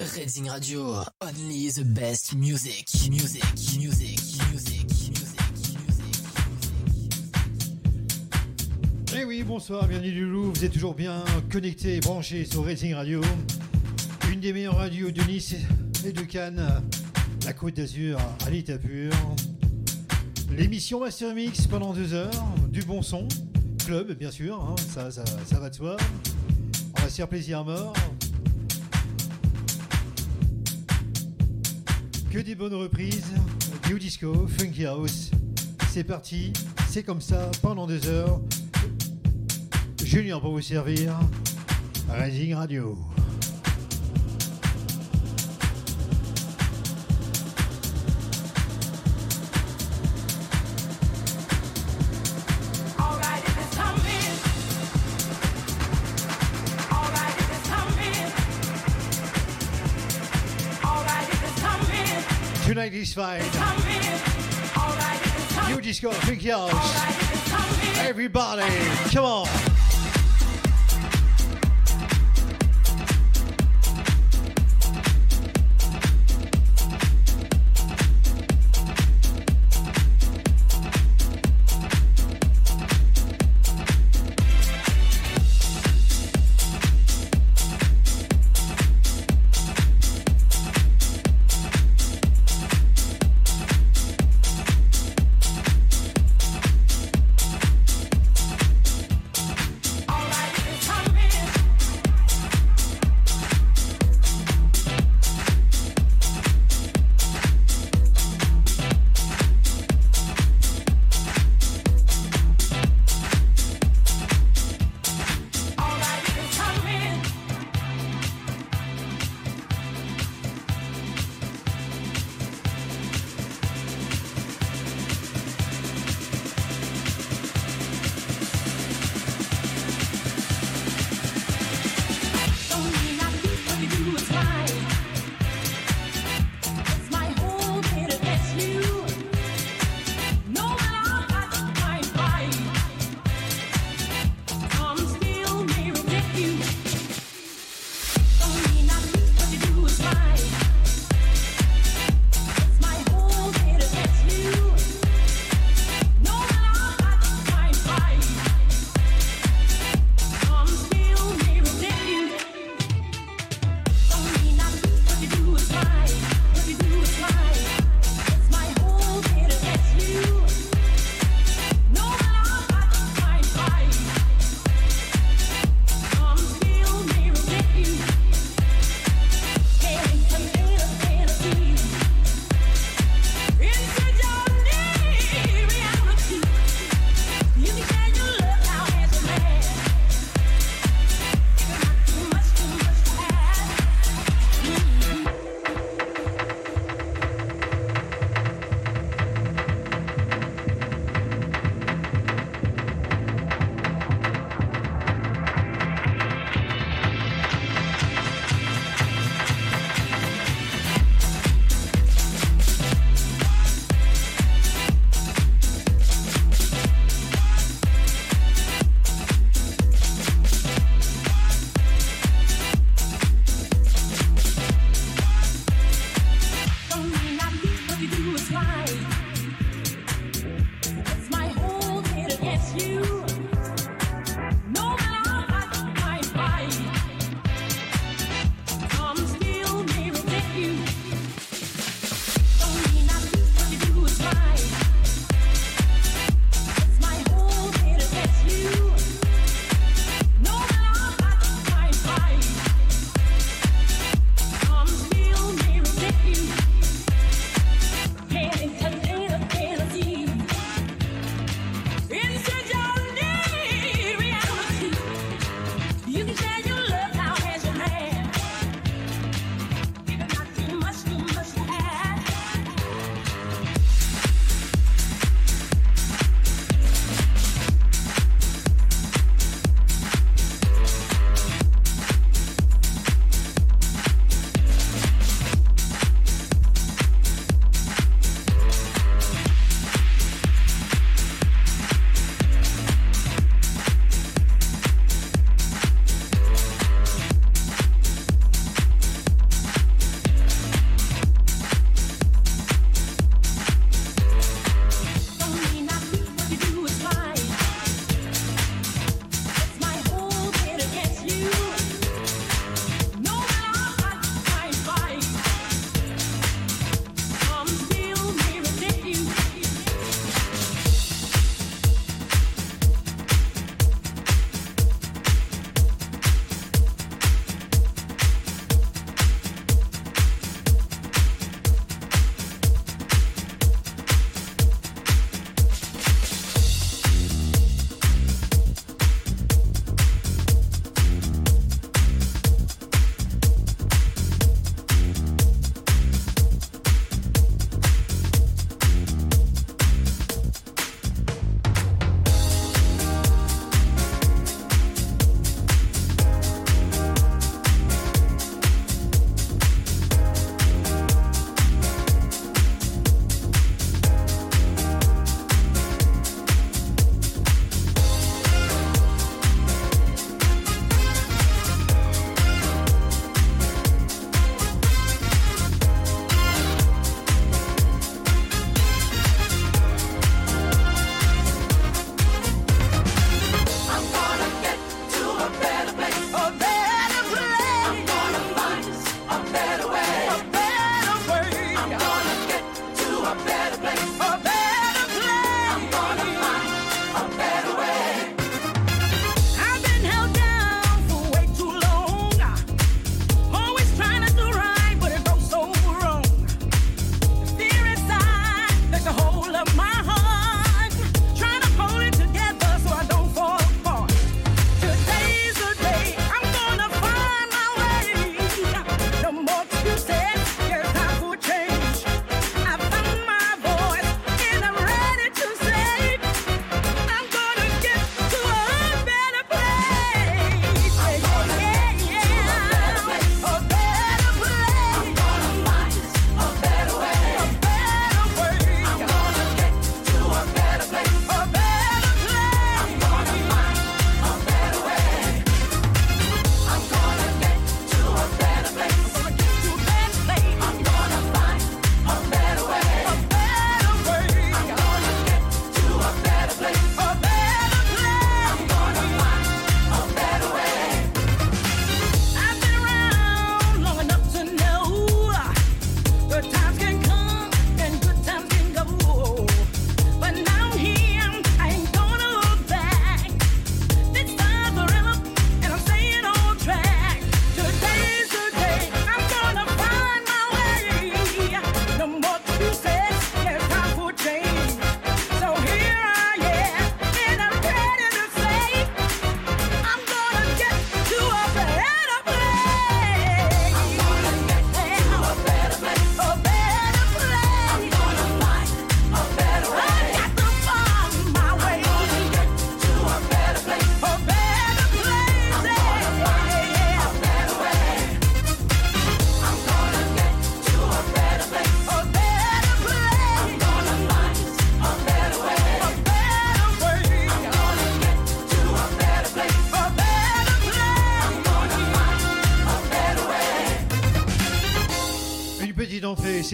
Reading Radio, only the best music, music, music, music, music, music. Eh oui, bonsoir, bienvenue du Loup. Vous êtes toujours bien connectés et branchés sur Racing Radio, une des meilleures radios de Nice et de Cannes, la Côte d'Azur à l'état pur. L'émission Master Mix pendant deux heures, du bon son, club bien sûr, hein, ça, ça, ça va de soi. On va se faire plaisir à mort. Que des bonnes reprises, new disco, funky house. C'est parti, c'est comme ça pendant deux heures. Julien pour vous servir. Rising Radio. Funky house. Alright, if it's coming. Everybody, come on.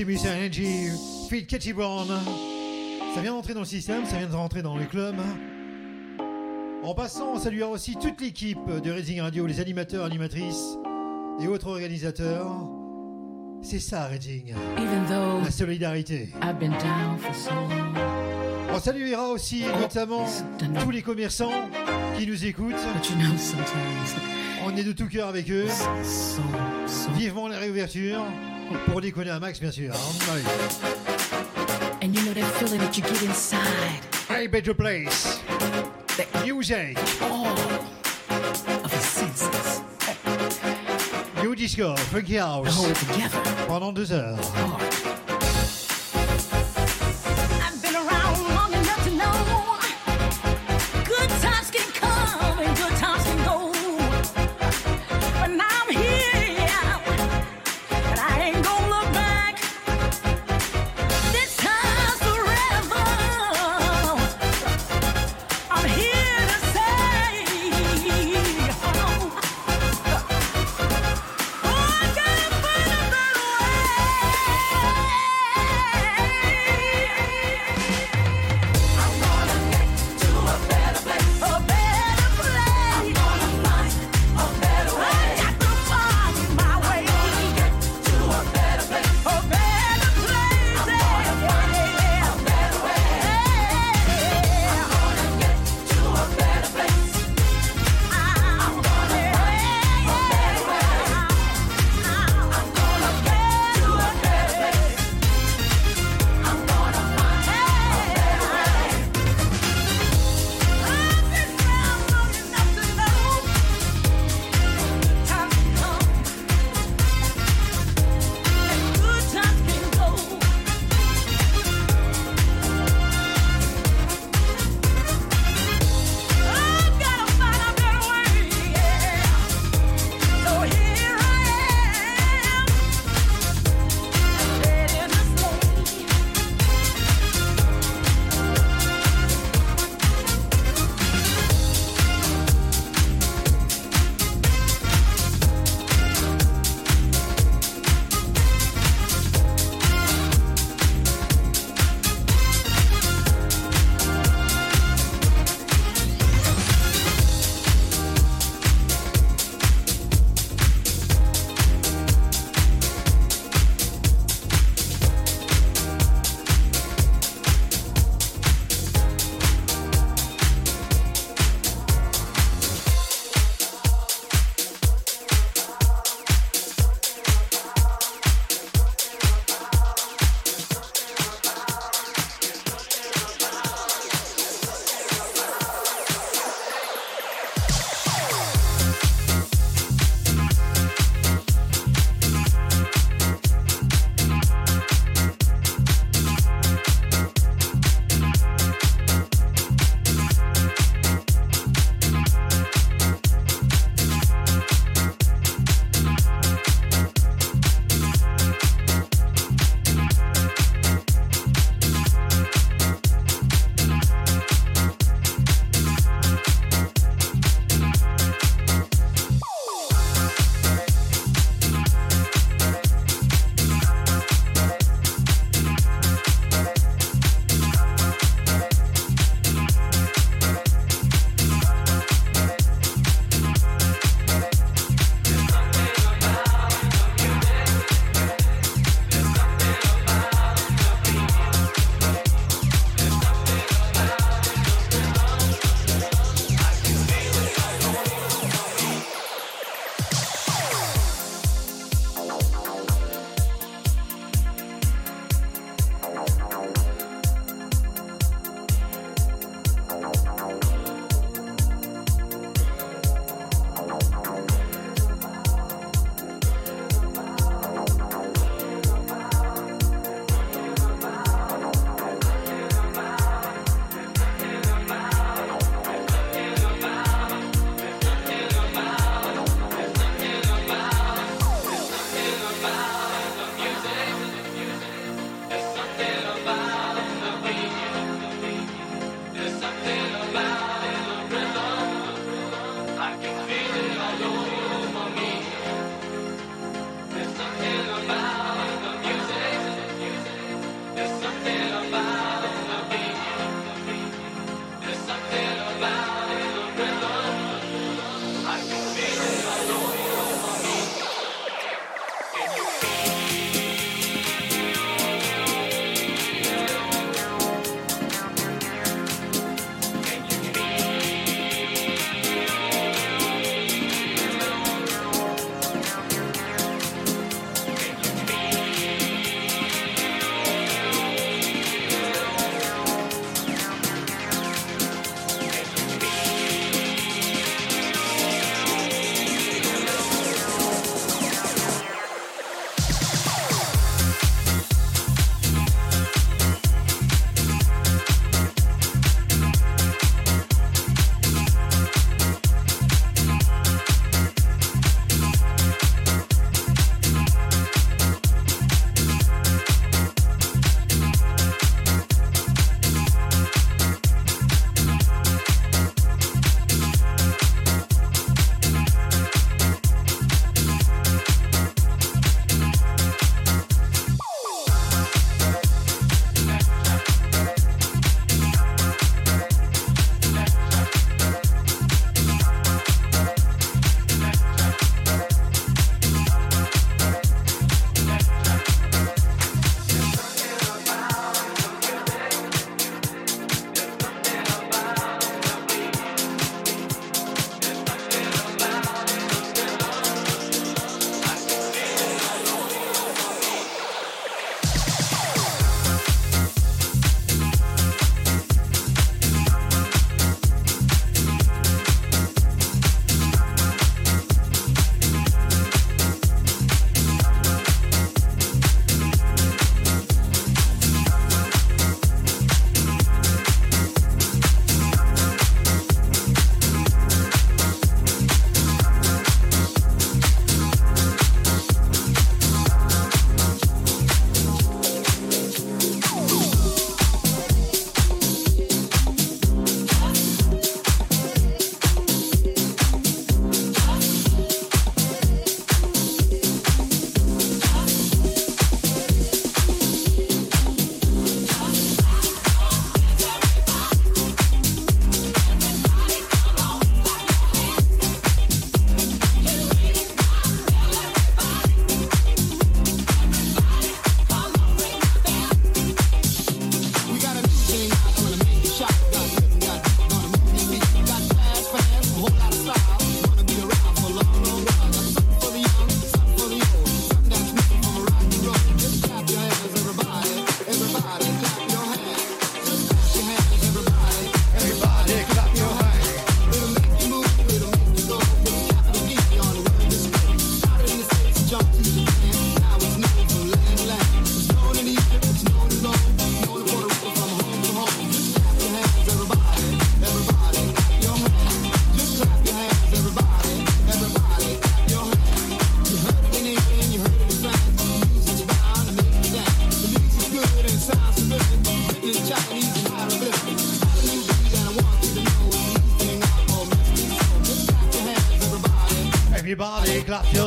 Miss Angie, Feed Catchy Brown. Ça vient d'entrer dans le système, ça vient de rentrer dans le club. En passant, on saluera aussi toute l'équipe de Raising Radio, les animateurs, animatrices et autres organisateurs. C'est ça, though la solidarité. I've been down for so long, On saluera aussi notamment tous les commerçants qui nous écoutent. you know On est de tout cœur avec eux. so so. Vivement la réouverture. Pour déconner un max, bien sûr. Ouais. And you know that feeling that you get inside, Hey, better place. that Music. all of the senses New Disco, Funky House. hold together. Pendant deux heures. Hard.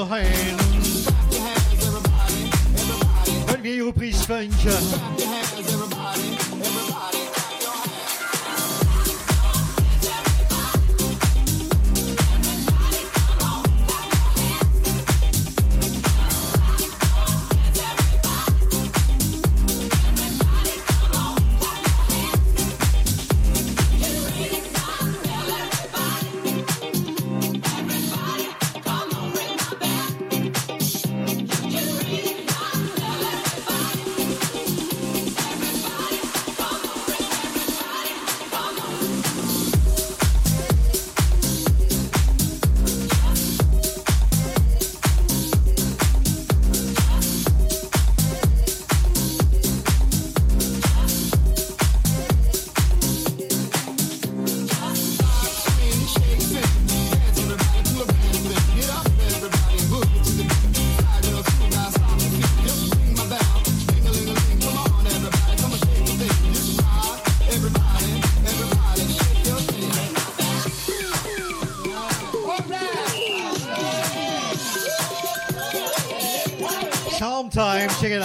hail.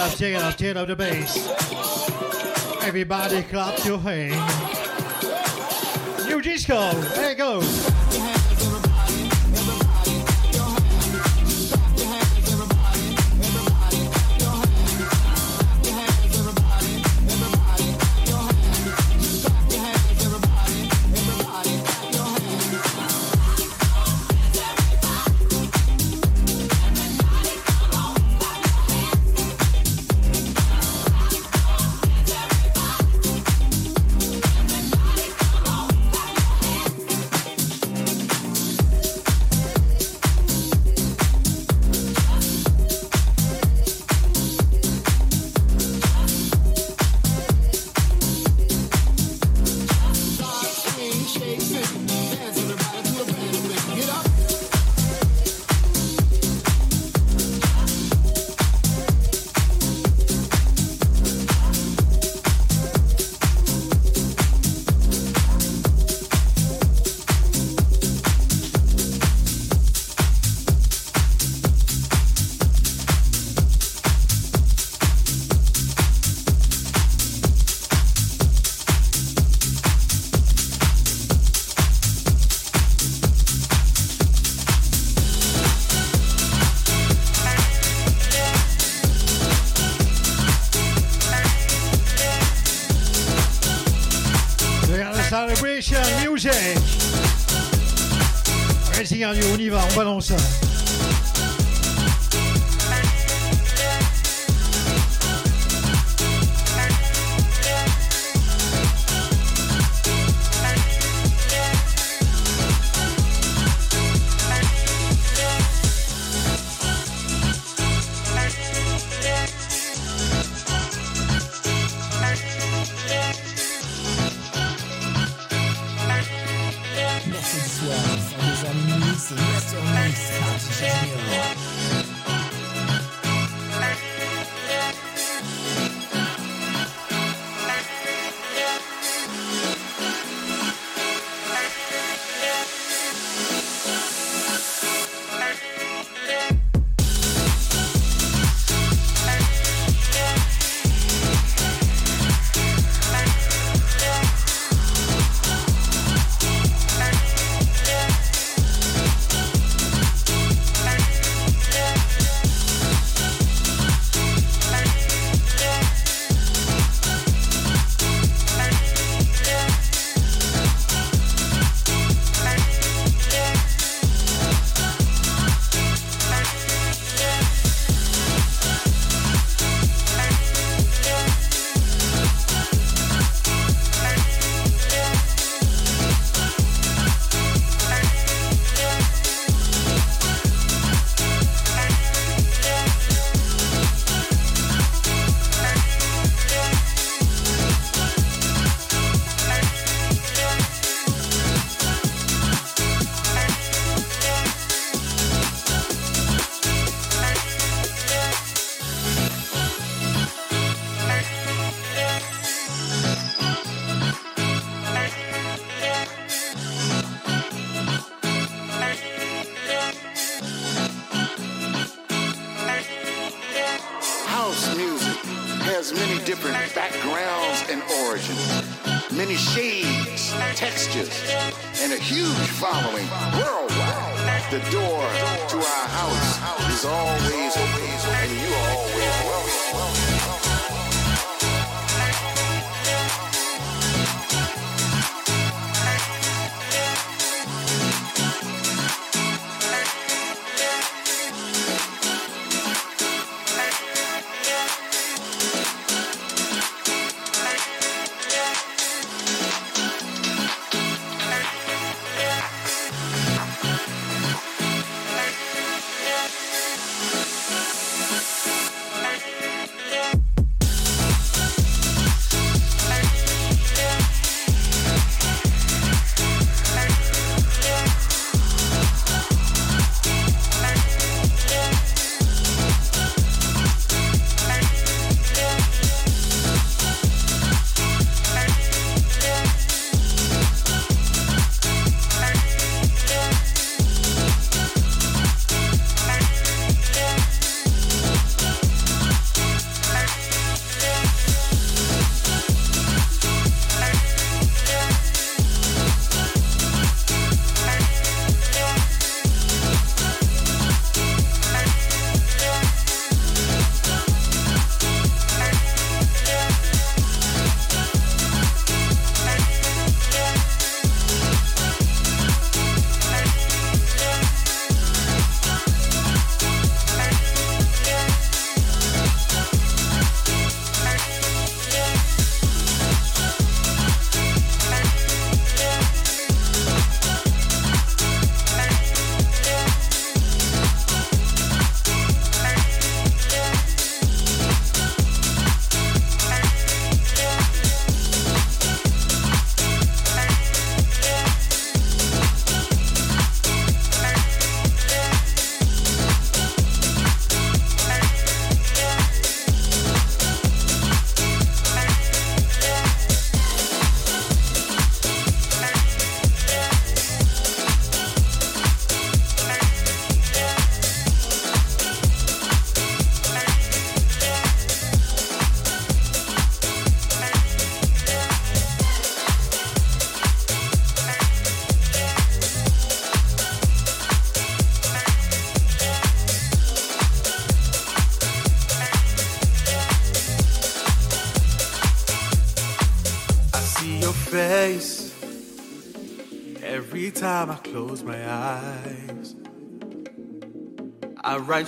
Sometimes, check it out, check it out the bass. Everybody clap your hands. New disco, there it goes.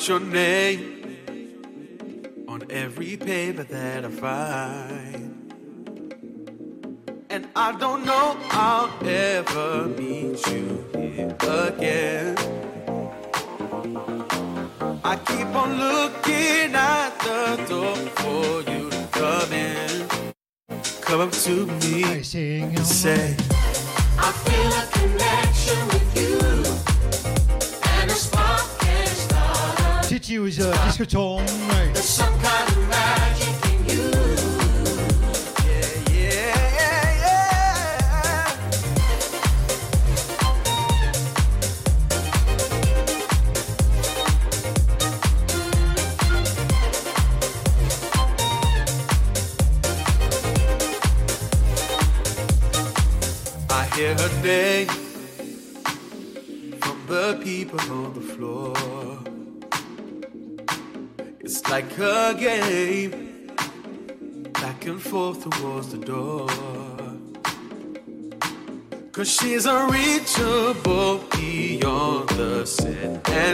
your name.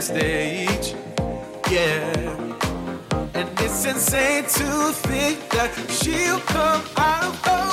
stage. Yeah. And it's insane to think that she'll come out of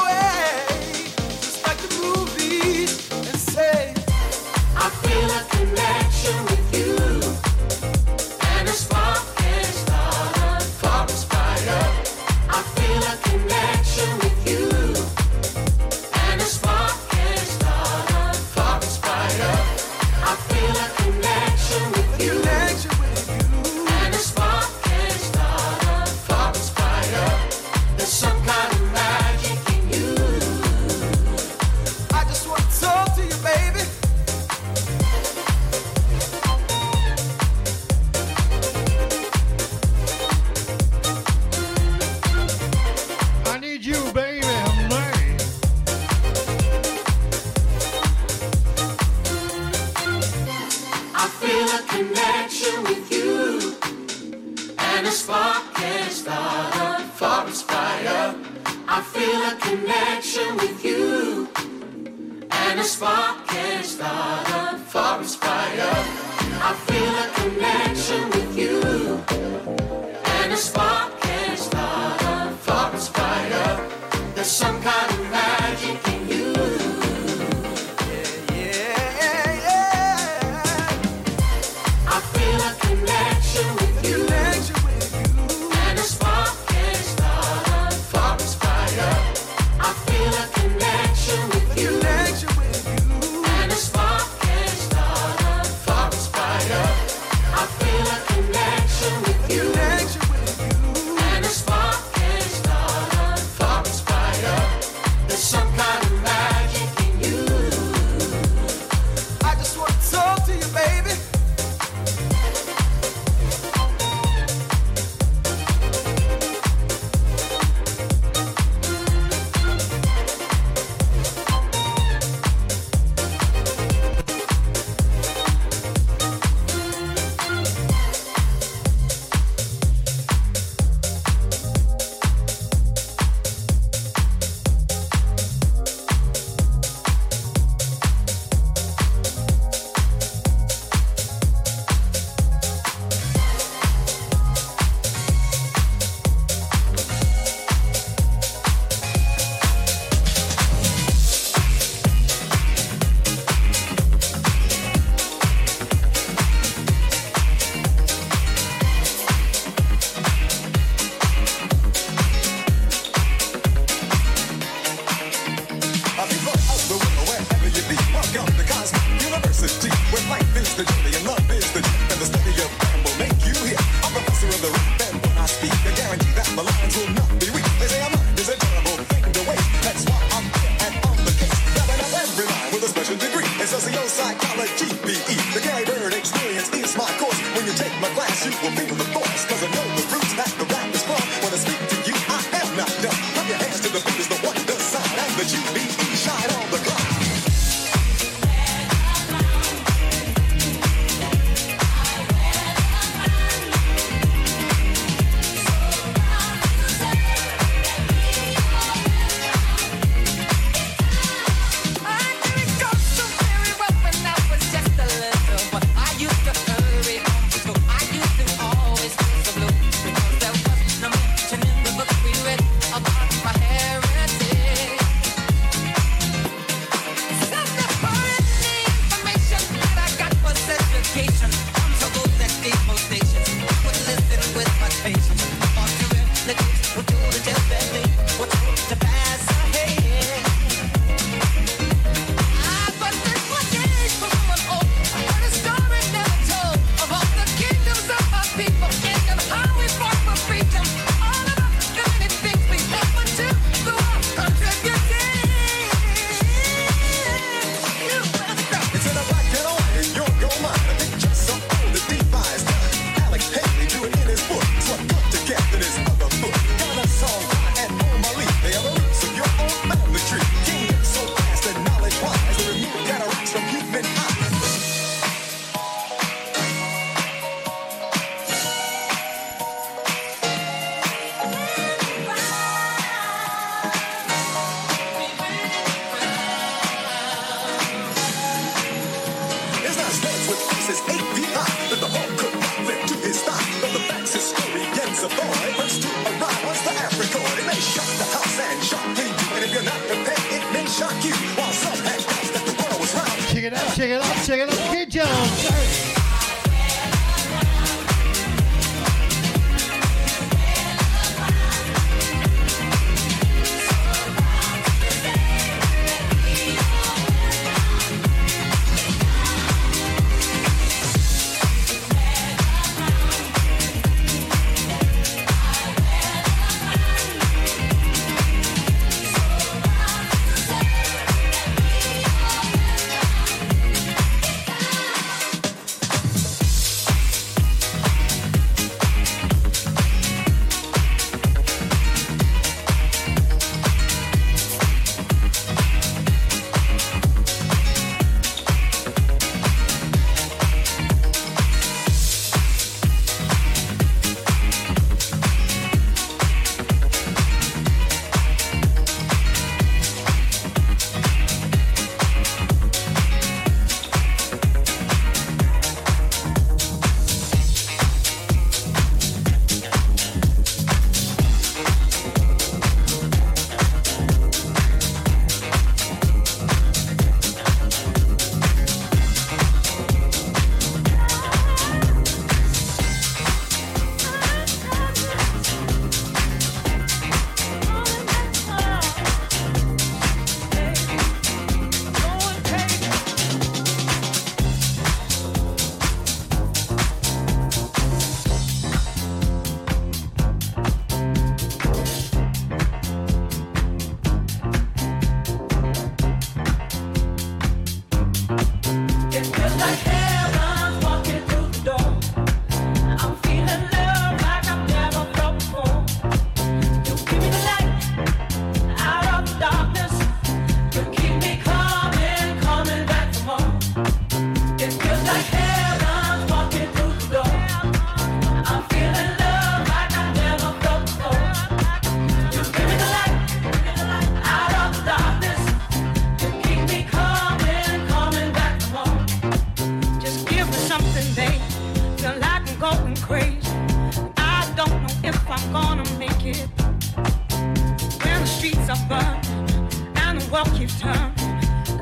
world keeps turning.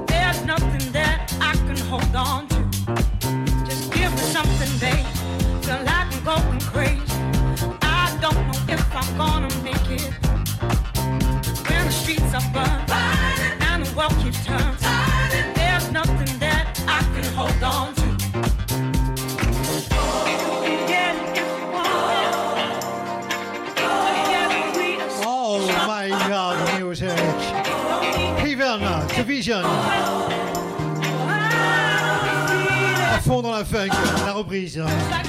There's nothing that I can hold on to. Just give me something, I'm going crazy. I don't know if I'm gonna make it. When the streets are and the world keeps turning. vision.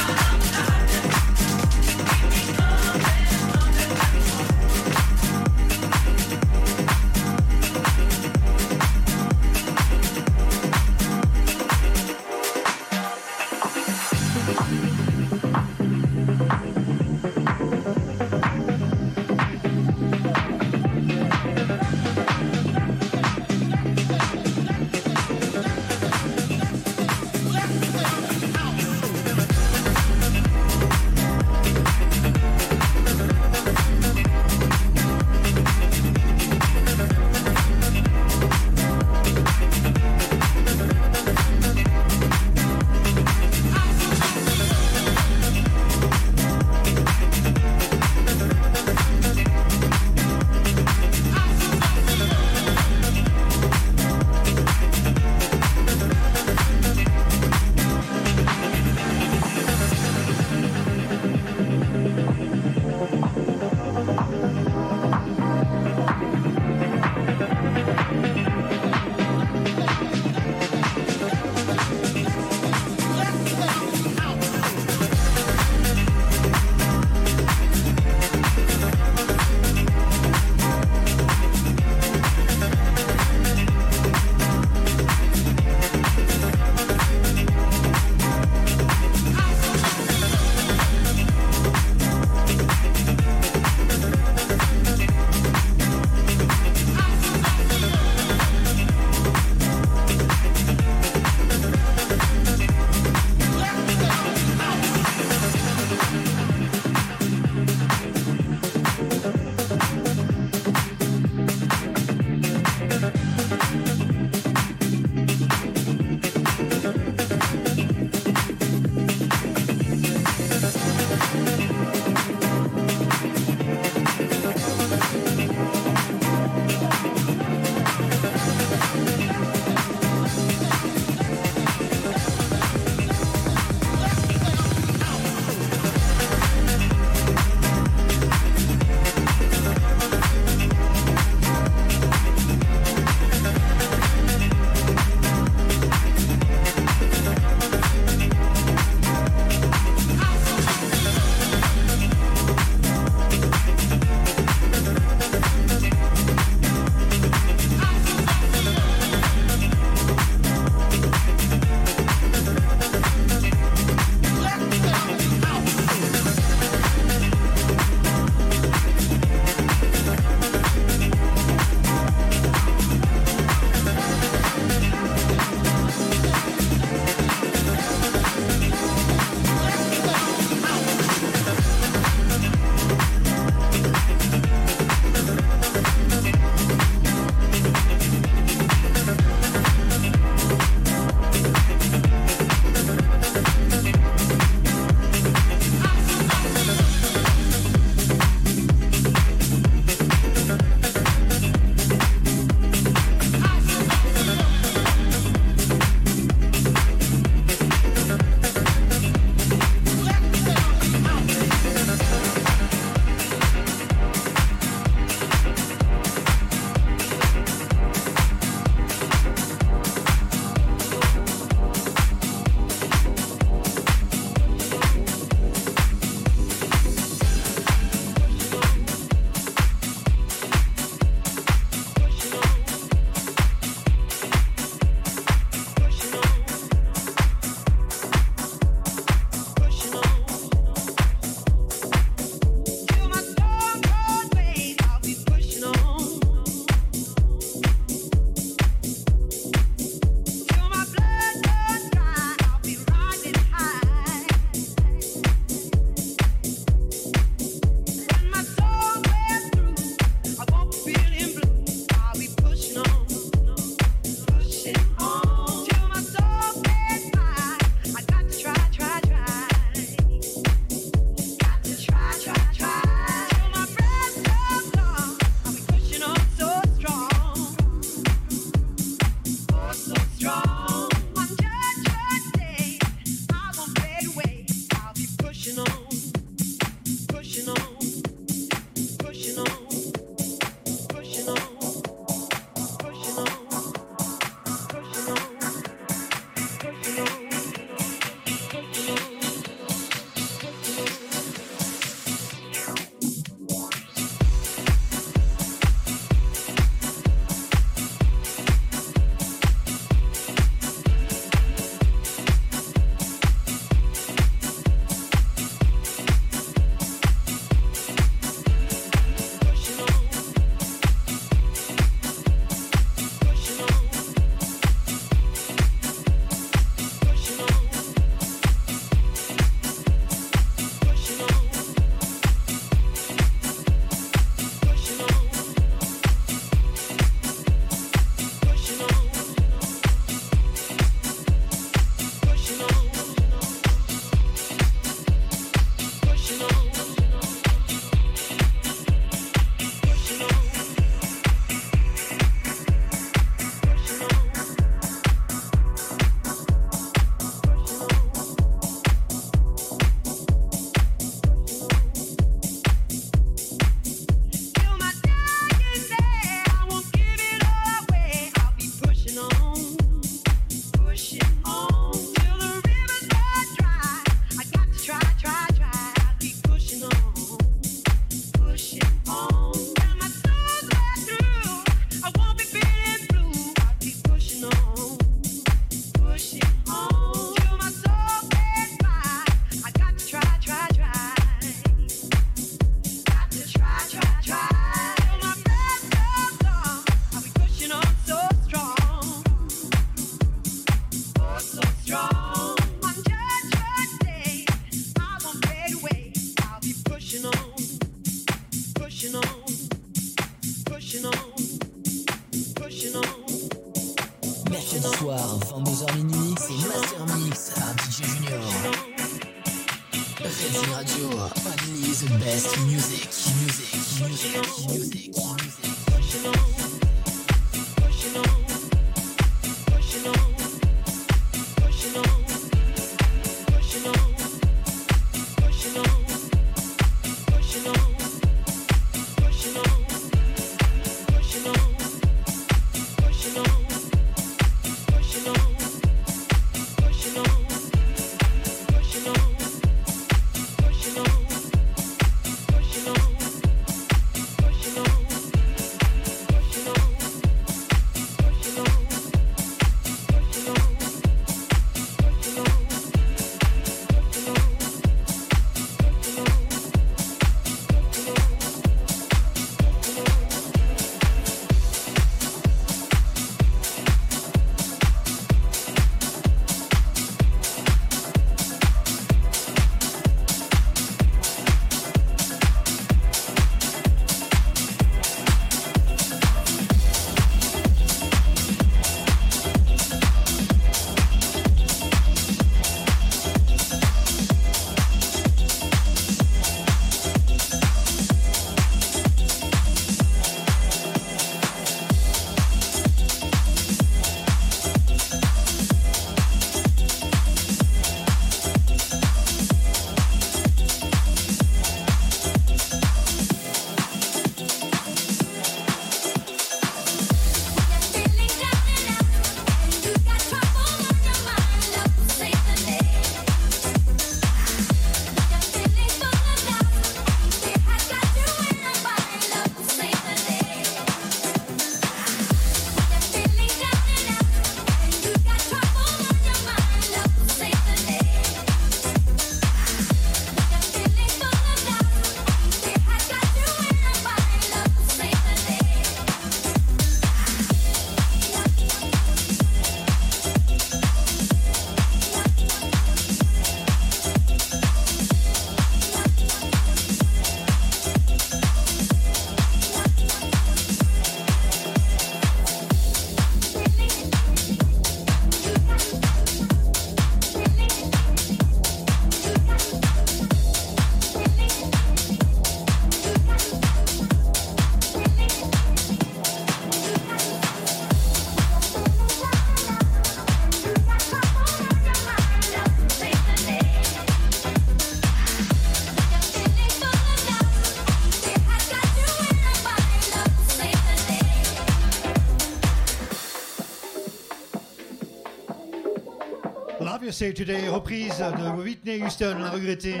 Say Today, reprise de Whitney Houston, la regrettée,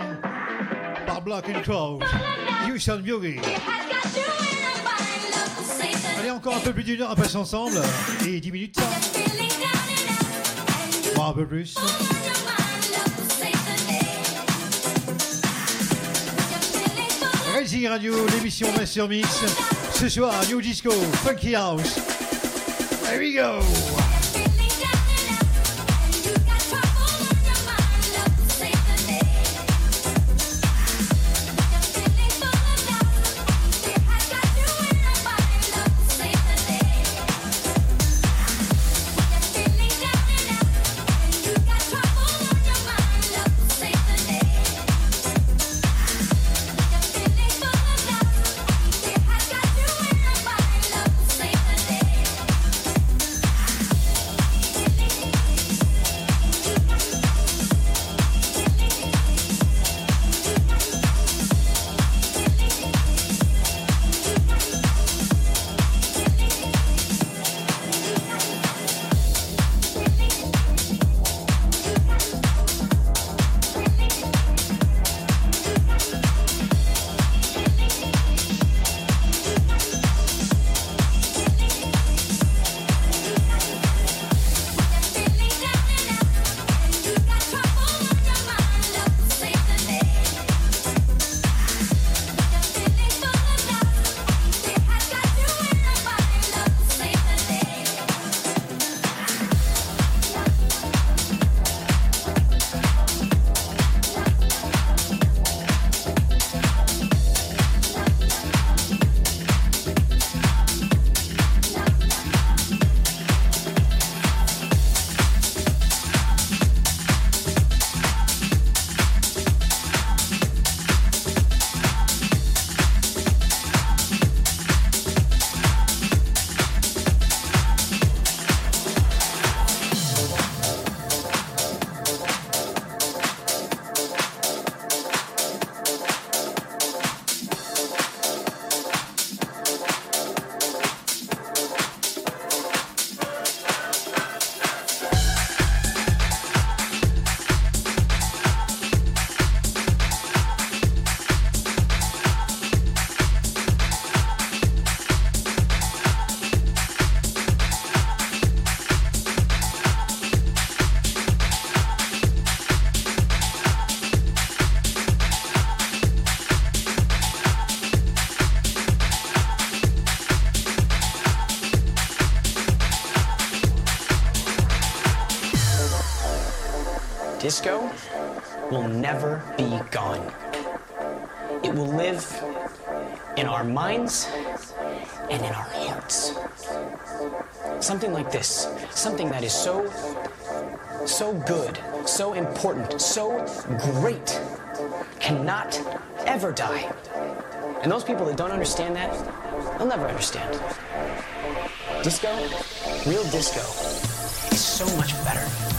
par Black and Crowd. Houston Beauty. Allez, encore un peu plus d'une heure à passer ensemble. Et 10 minutes. Bon, un peu plus. Rising Radio, l'émission Master Mix. Ce soir, New Disco, Funky House. Here we go. Will never be gone. It will live in our minds and in our hearts. Something like this, something that is so, so good, so important, so great, cannot ever die. And those people that don't understand that, they'll never understand. Disco, real disco, is so much better.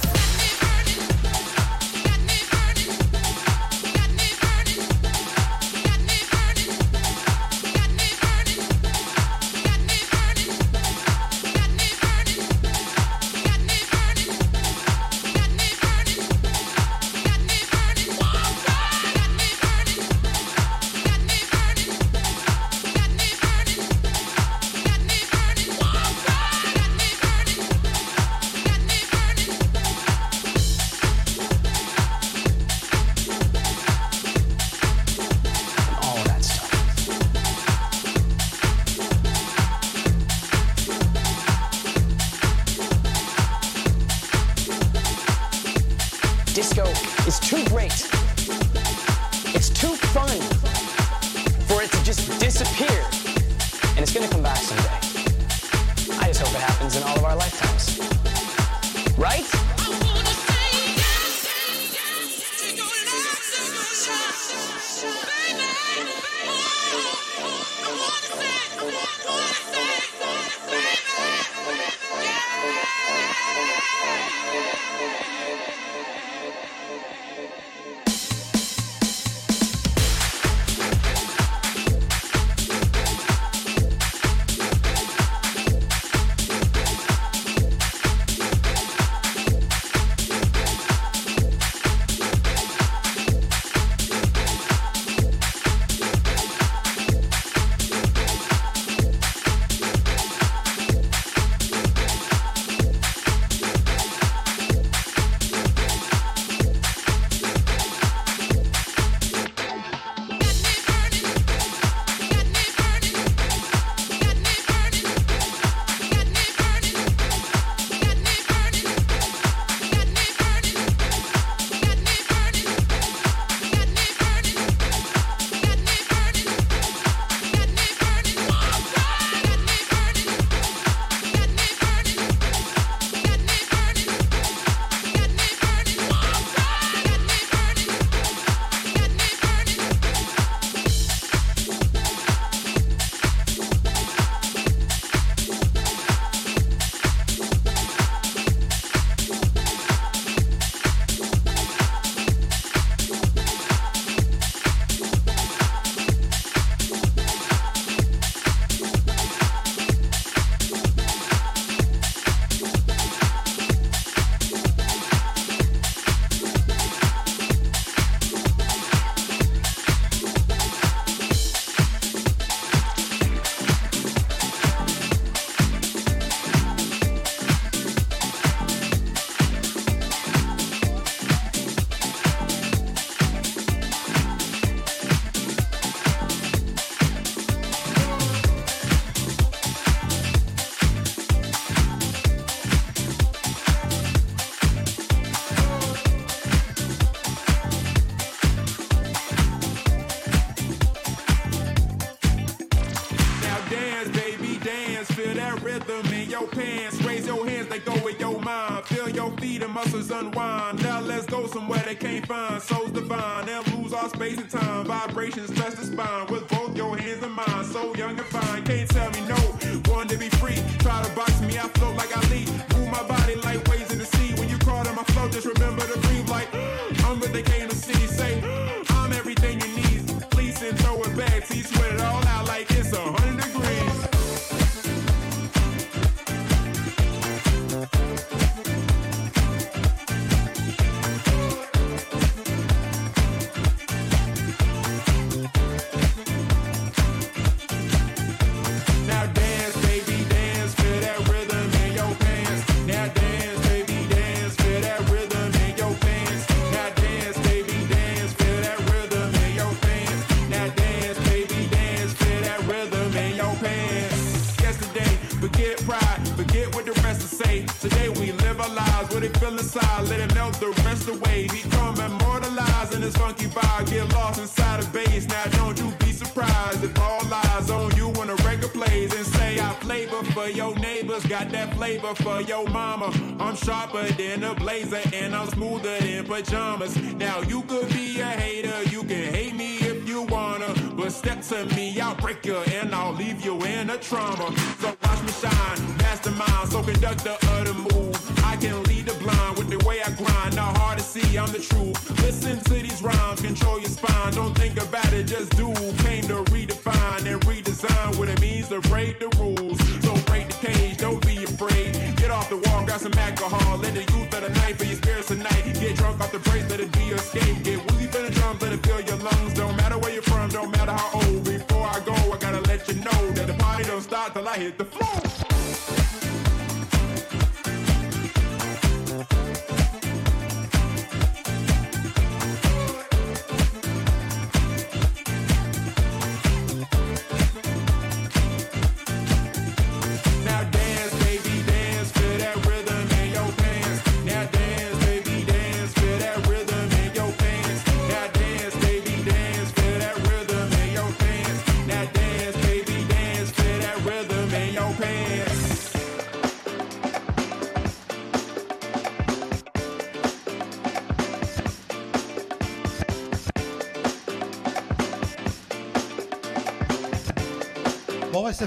trauma.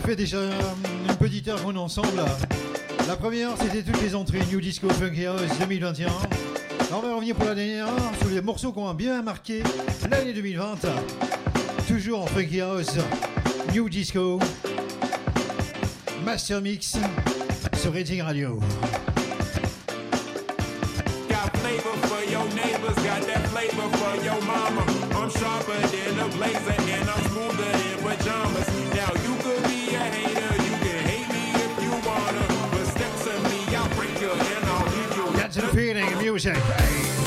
ça fait déjà une petite heure qu'on est ensemble. La première, c'était toutes les entrées New Disco Funky House 2021. On va revenir pour la dernière sur les morceaux qui ont bien marqué l'année 2020. Toujours en Funky House, New Disco, Master Mix sur Rating Radio. ใช่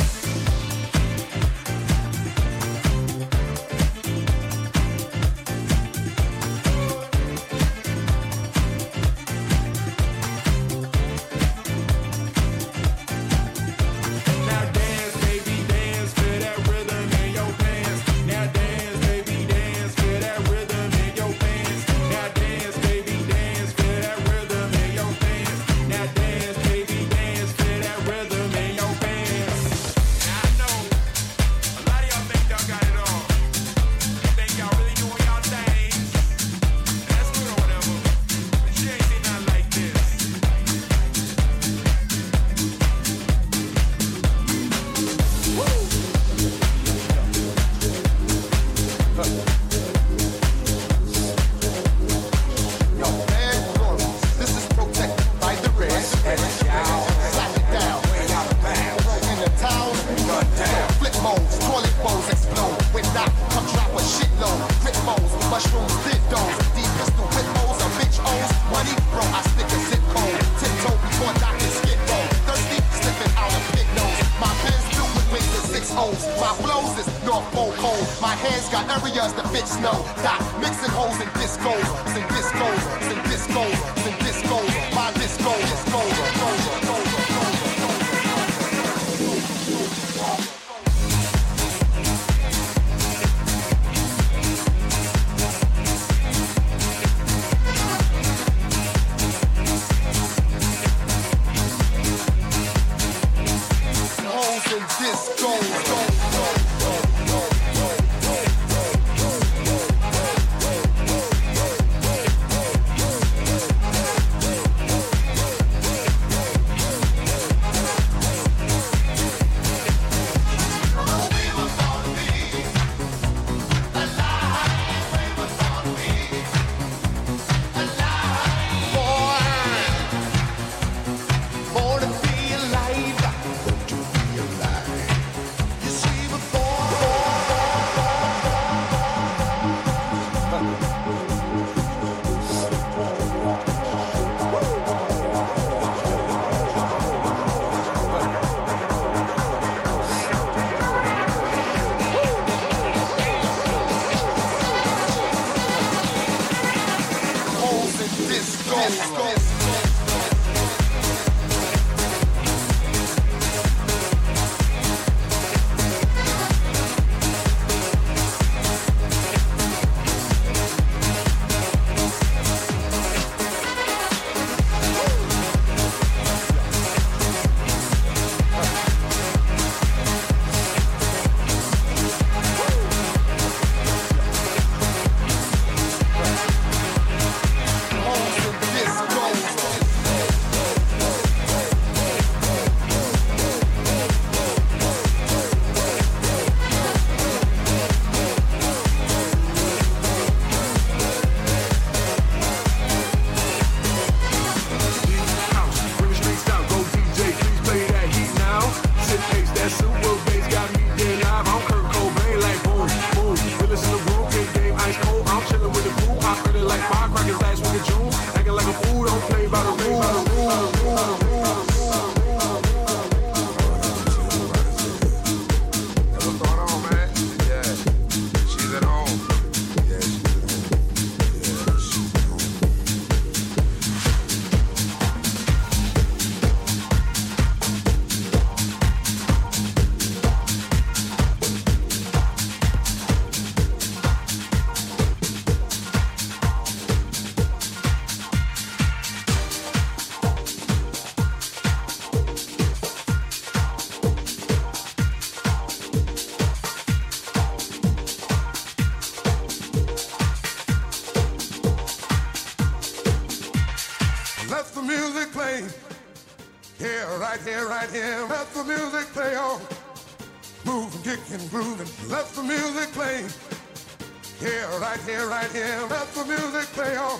right here, right here. Let the music play on.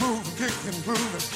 Move, kick, and groove.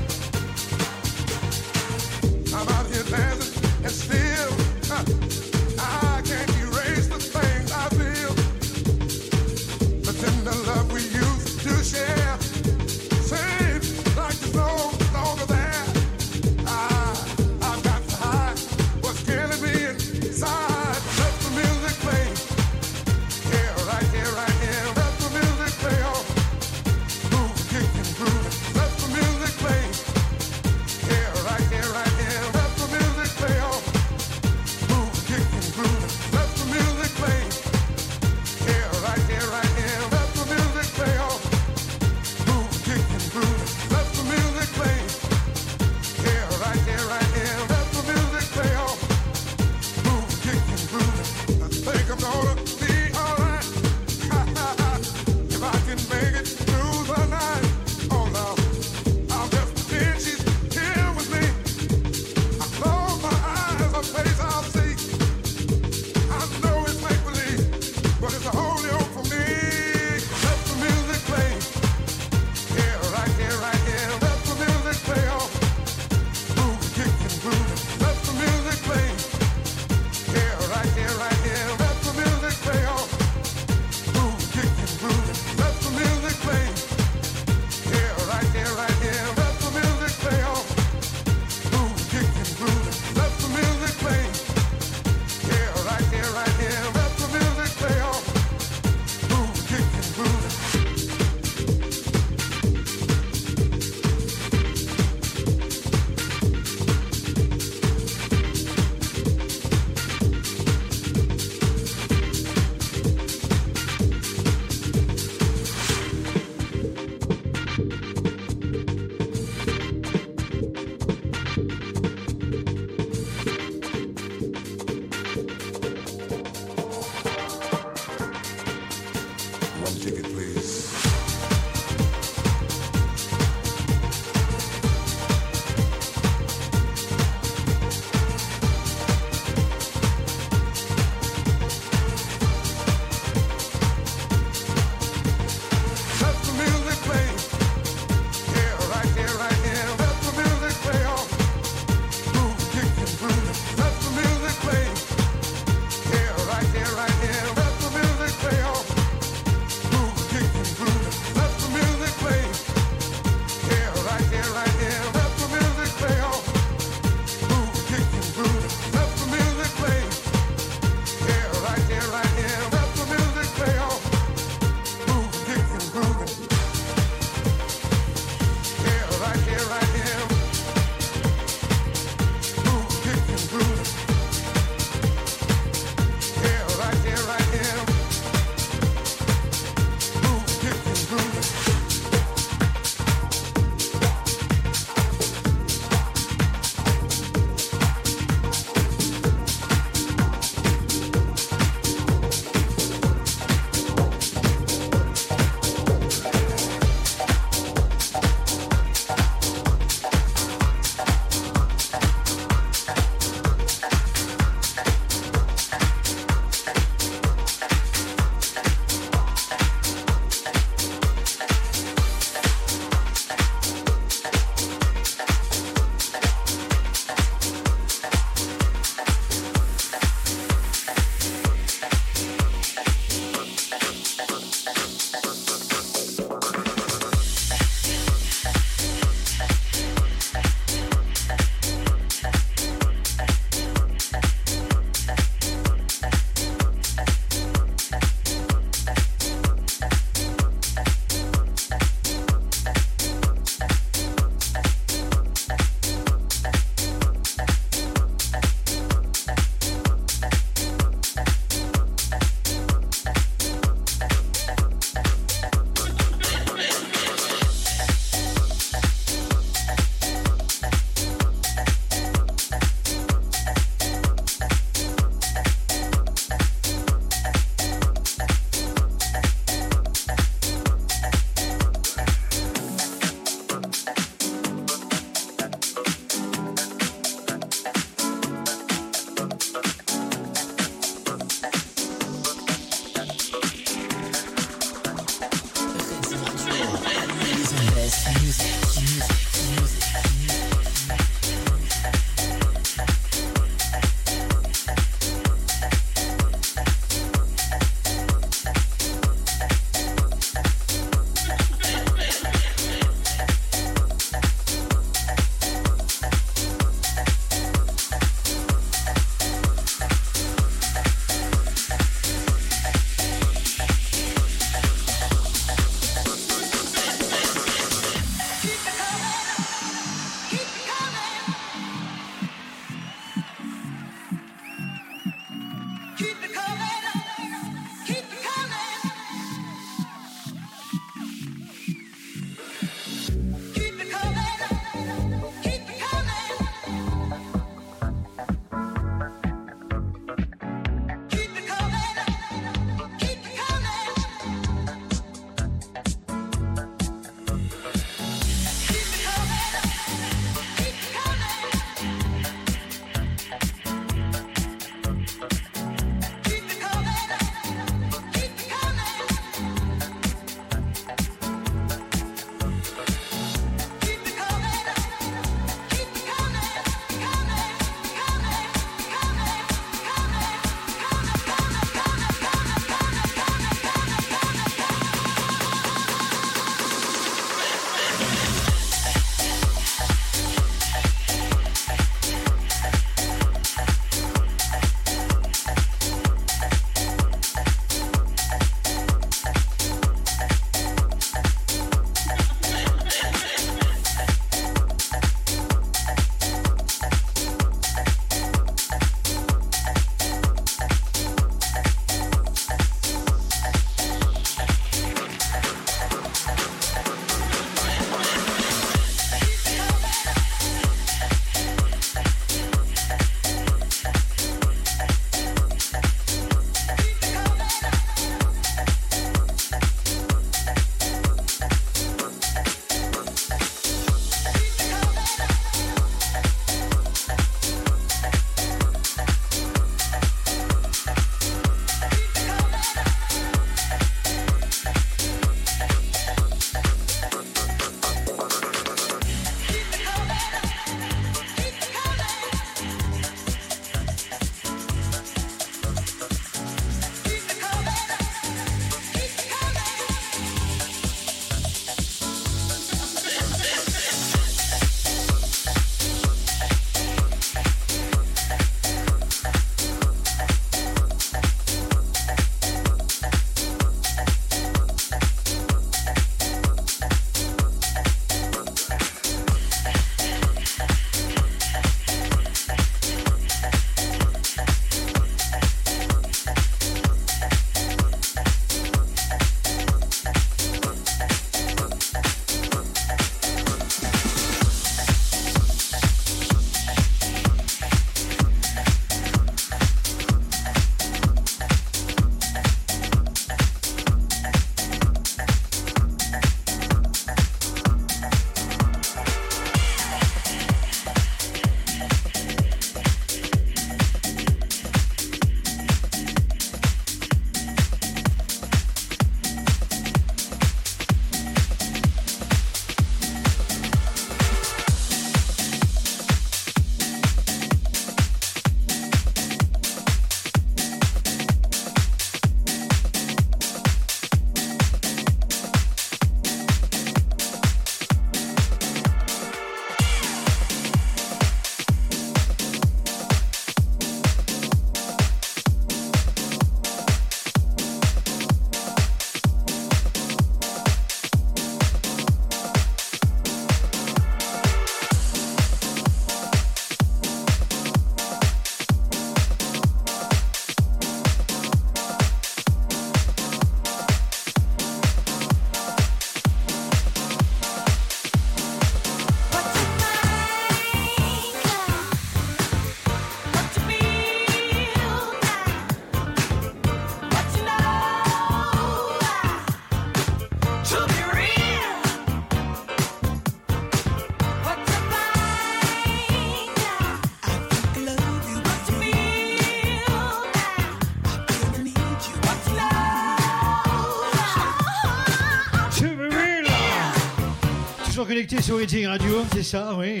Connecté sur Radio, c'est ça, oui.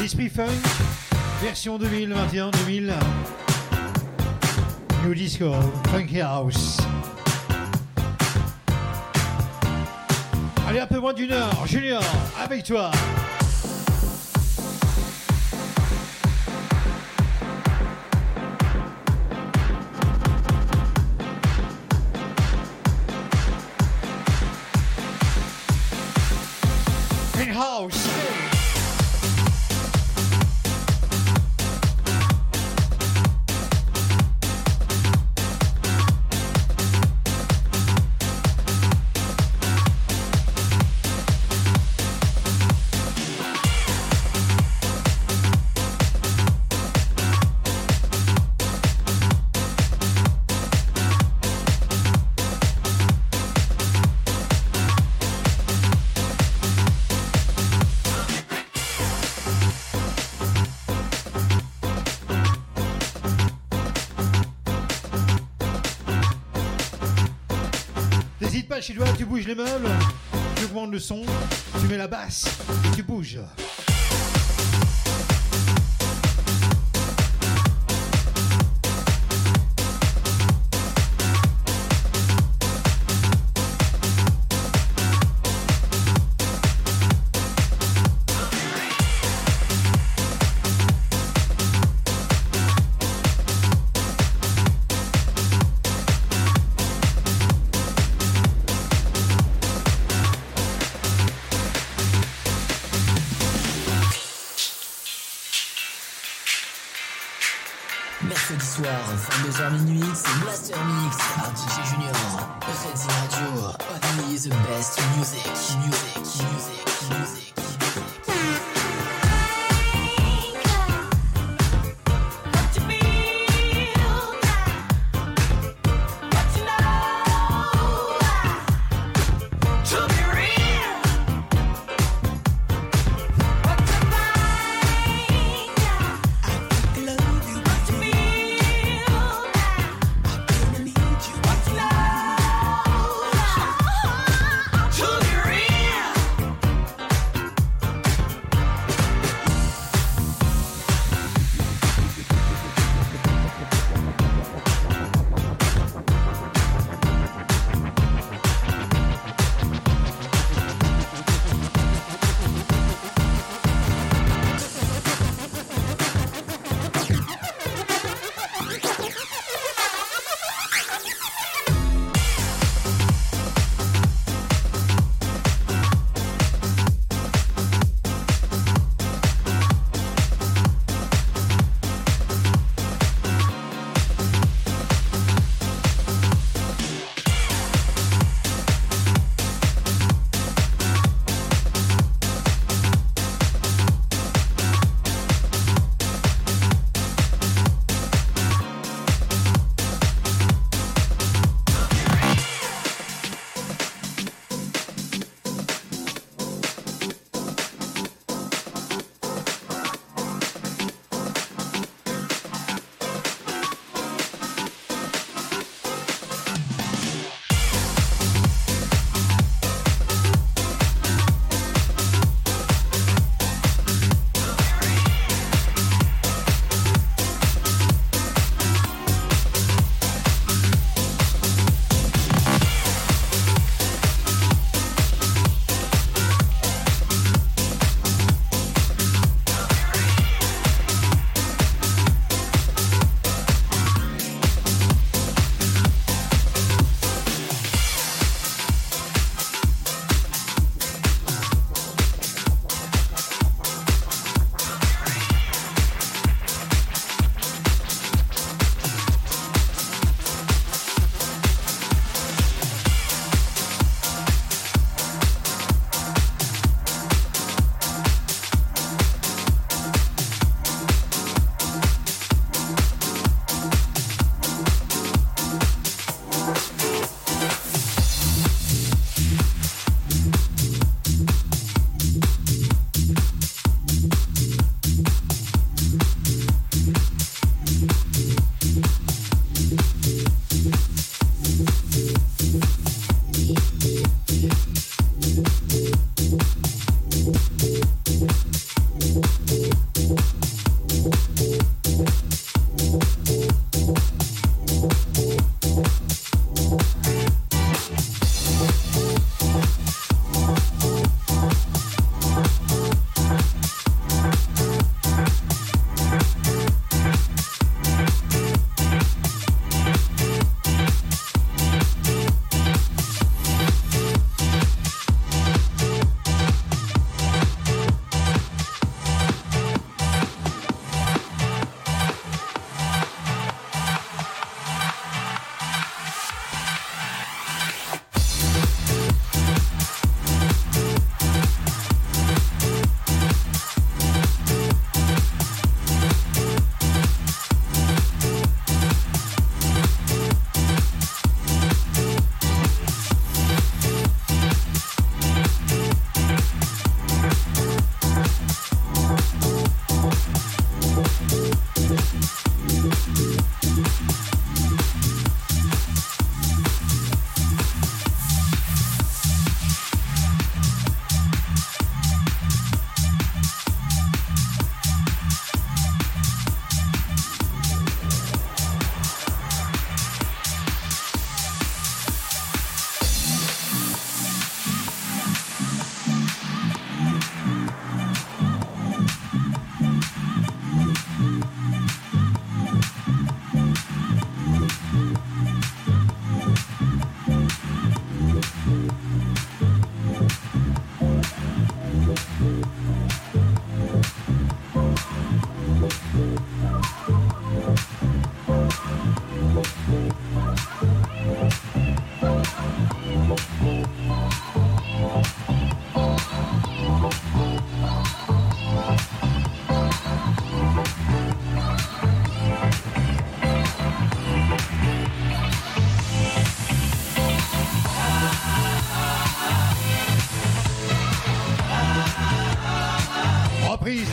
L'esprit funk, version 2021-2000. New Disco, Funky House. Allez, un peu moins d'une heure, Junior, avec toi. Les meubles, tu augmentes le son, tu mets la basse tu bouges.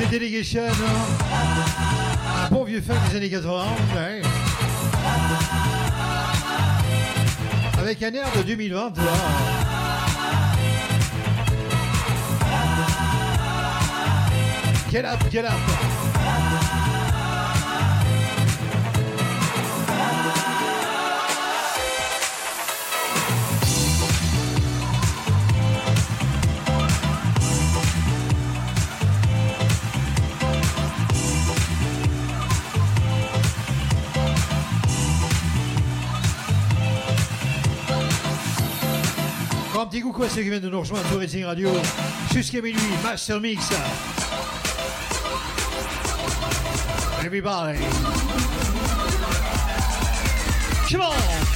Delegation. hein. Un bon vieux funk des années 80. ouais. Avec un air de 2020. là. Get up, get up. Petit coucou à ceux qui viennent de nous rejoindre sur Racing Radio jusqu'à minuit, Master Mix. Everybody. Come on!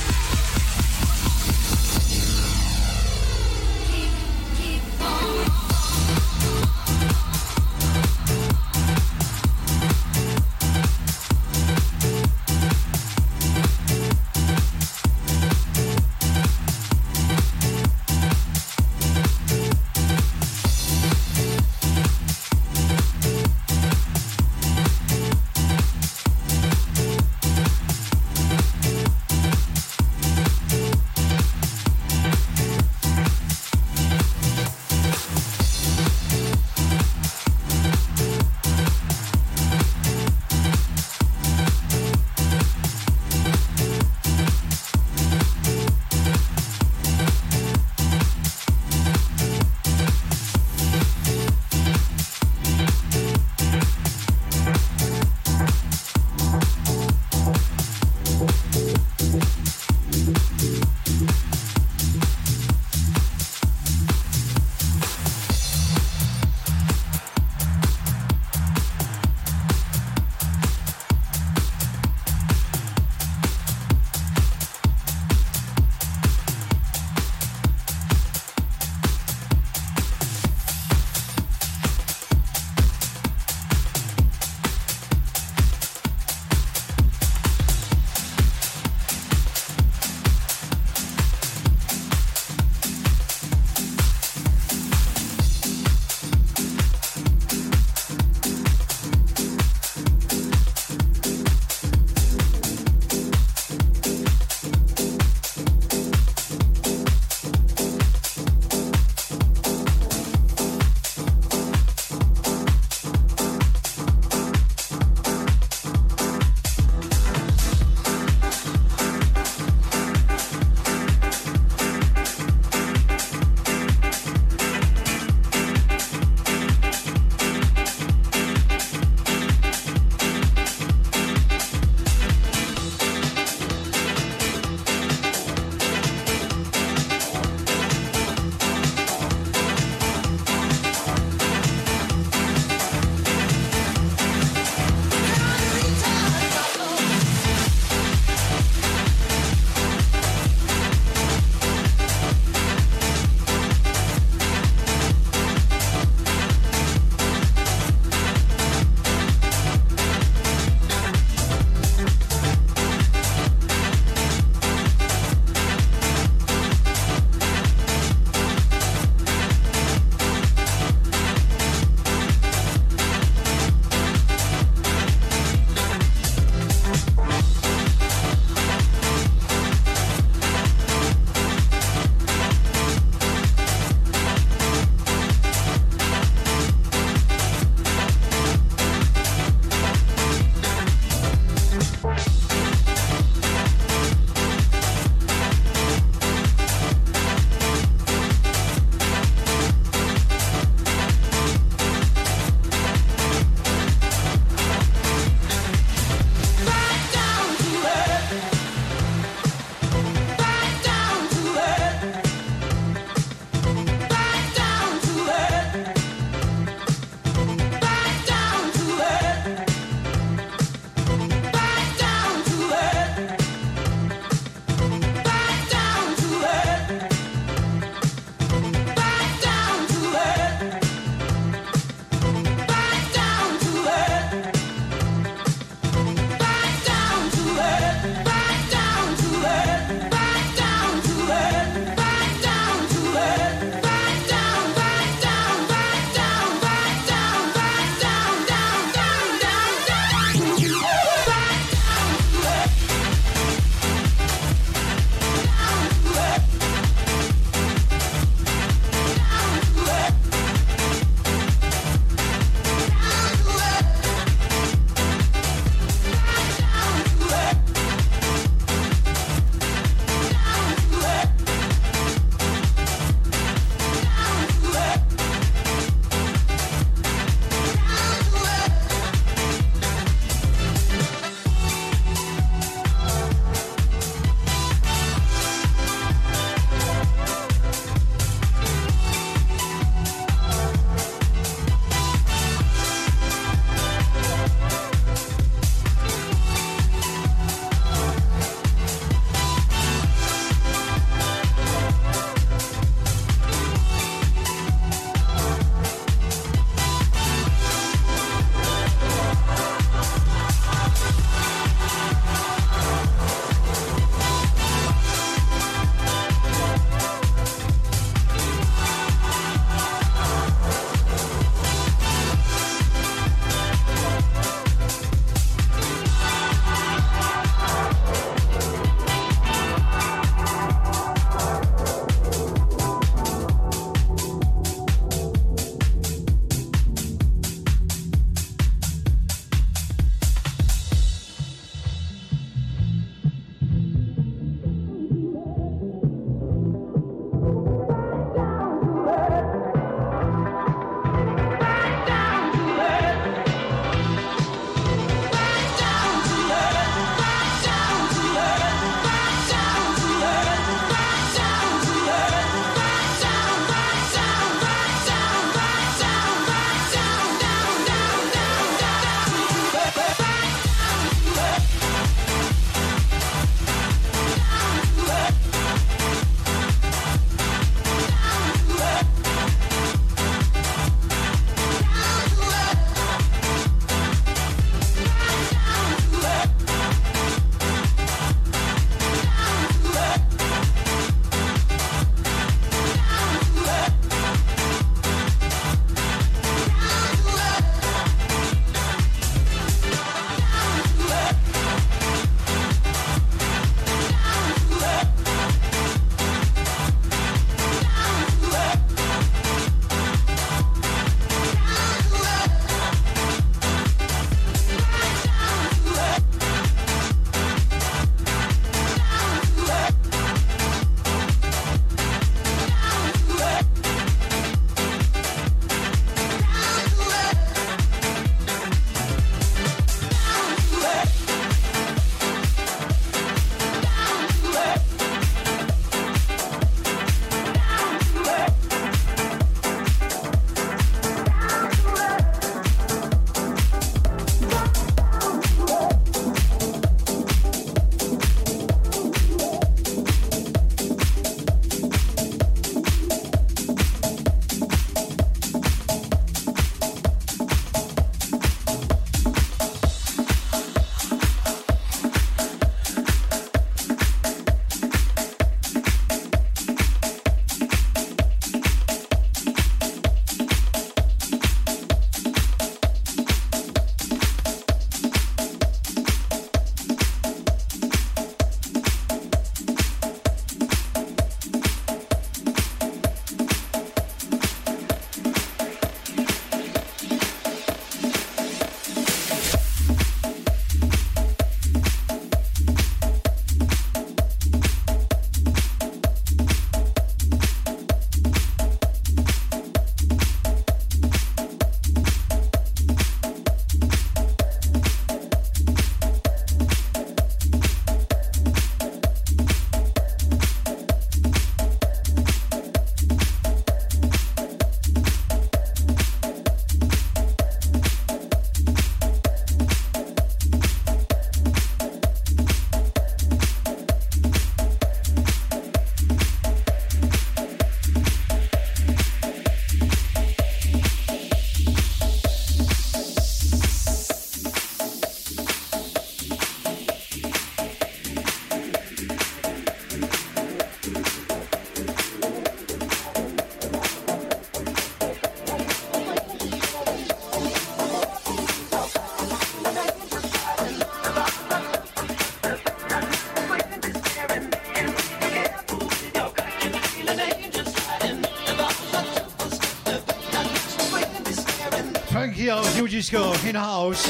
Disco, in house.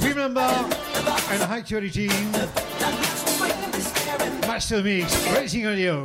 Remember, and actuality, Master Mix, Racing Radio.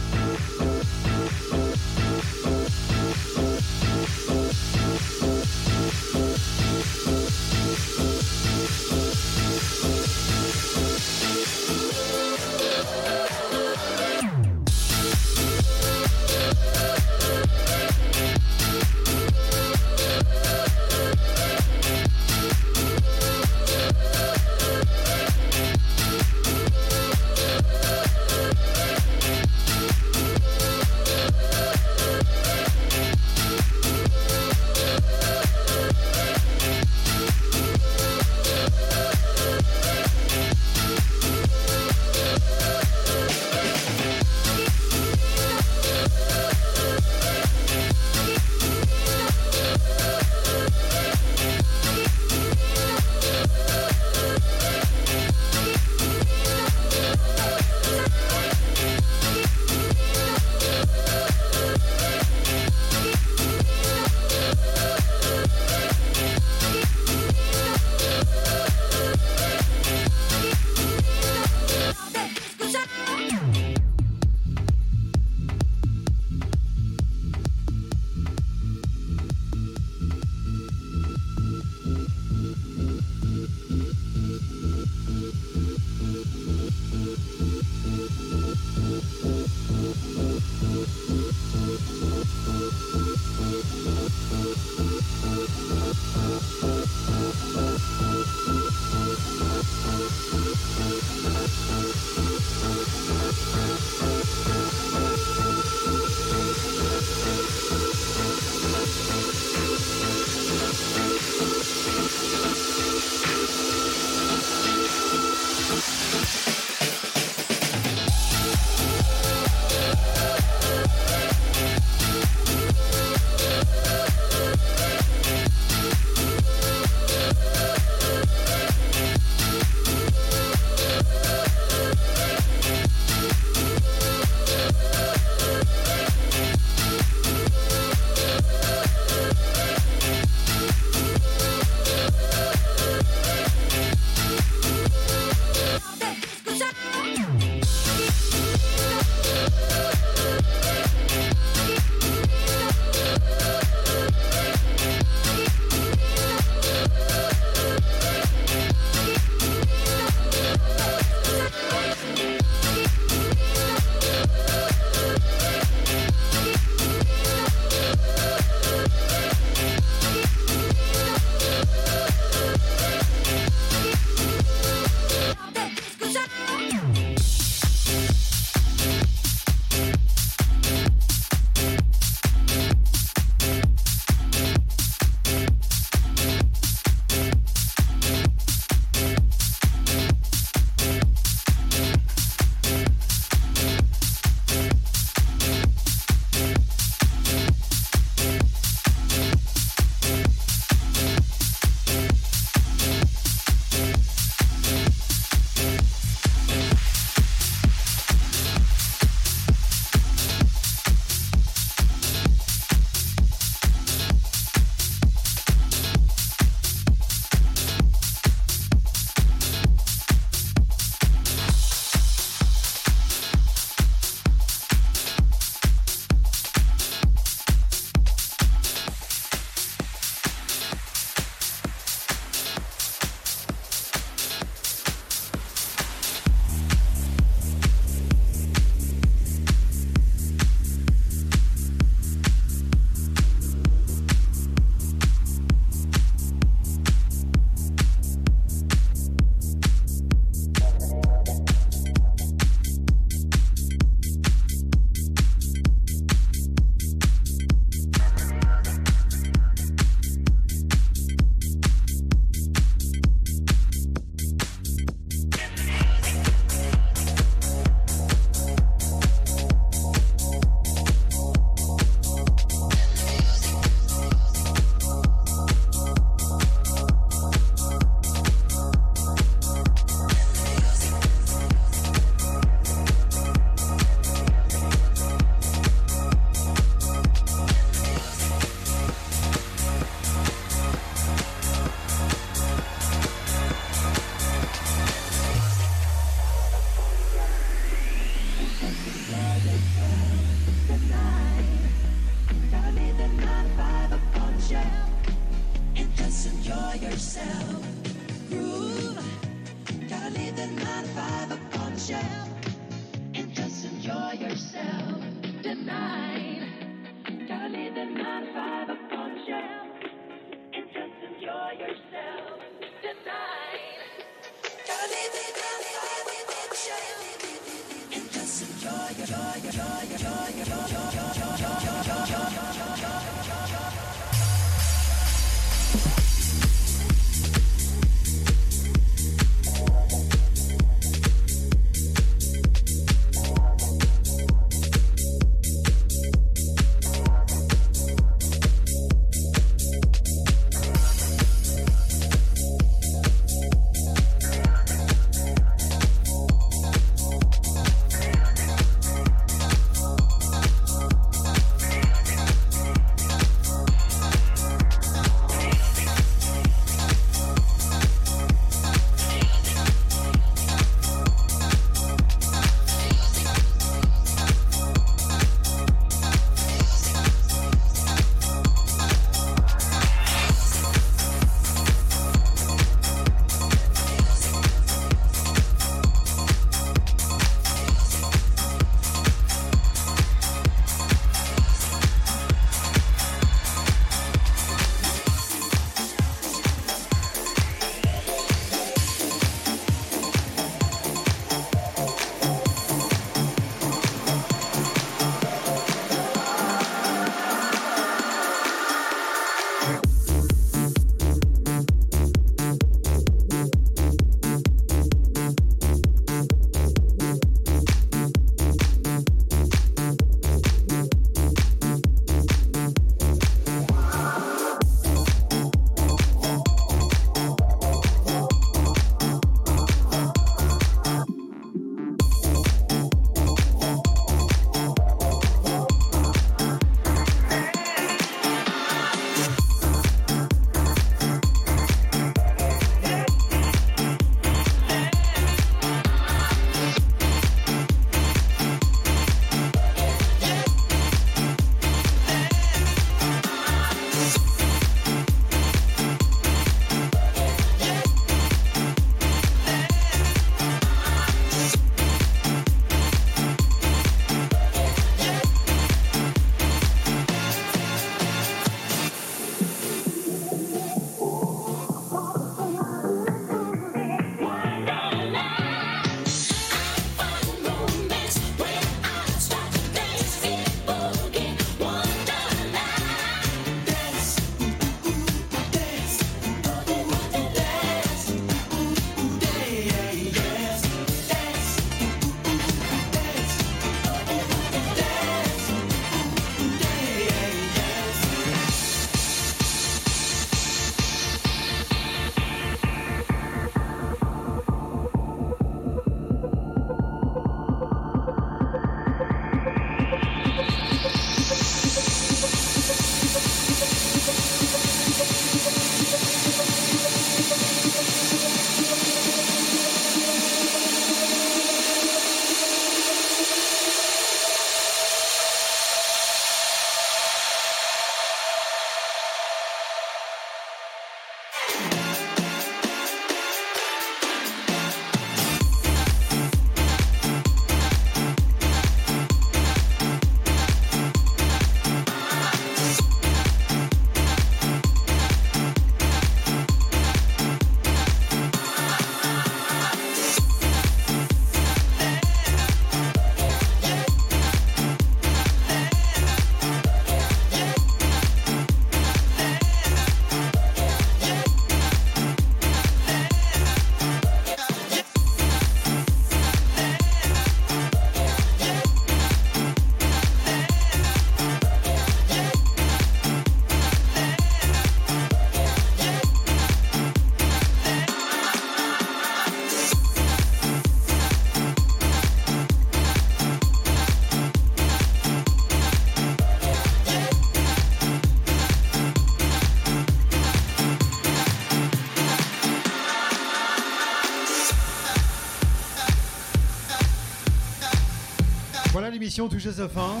Touche à sa fin.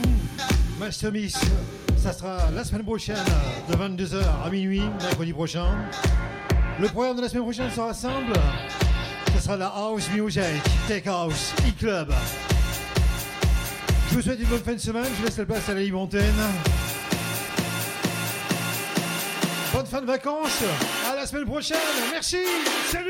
Master ça sera la semaine prochaine de 22h à minuit, mercredi prochain. Le programme de la semaine prochaine sera simple. Ce sera la house music, tech house, e-club. Je vous souhaite une bonne fin de semaine. Je laisse la place à la libre antenne. Bonne fin de vacances. À la semaine prochaine. Merci. Salut.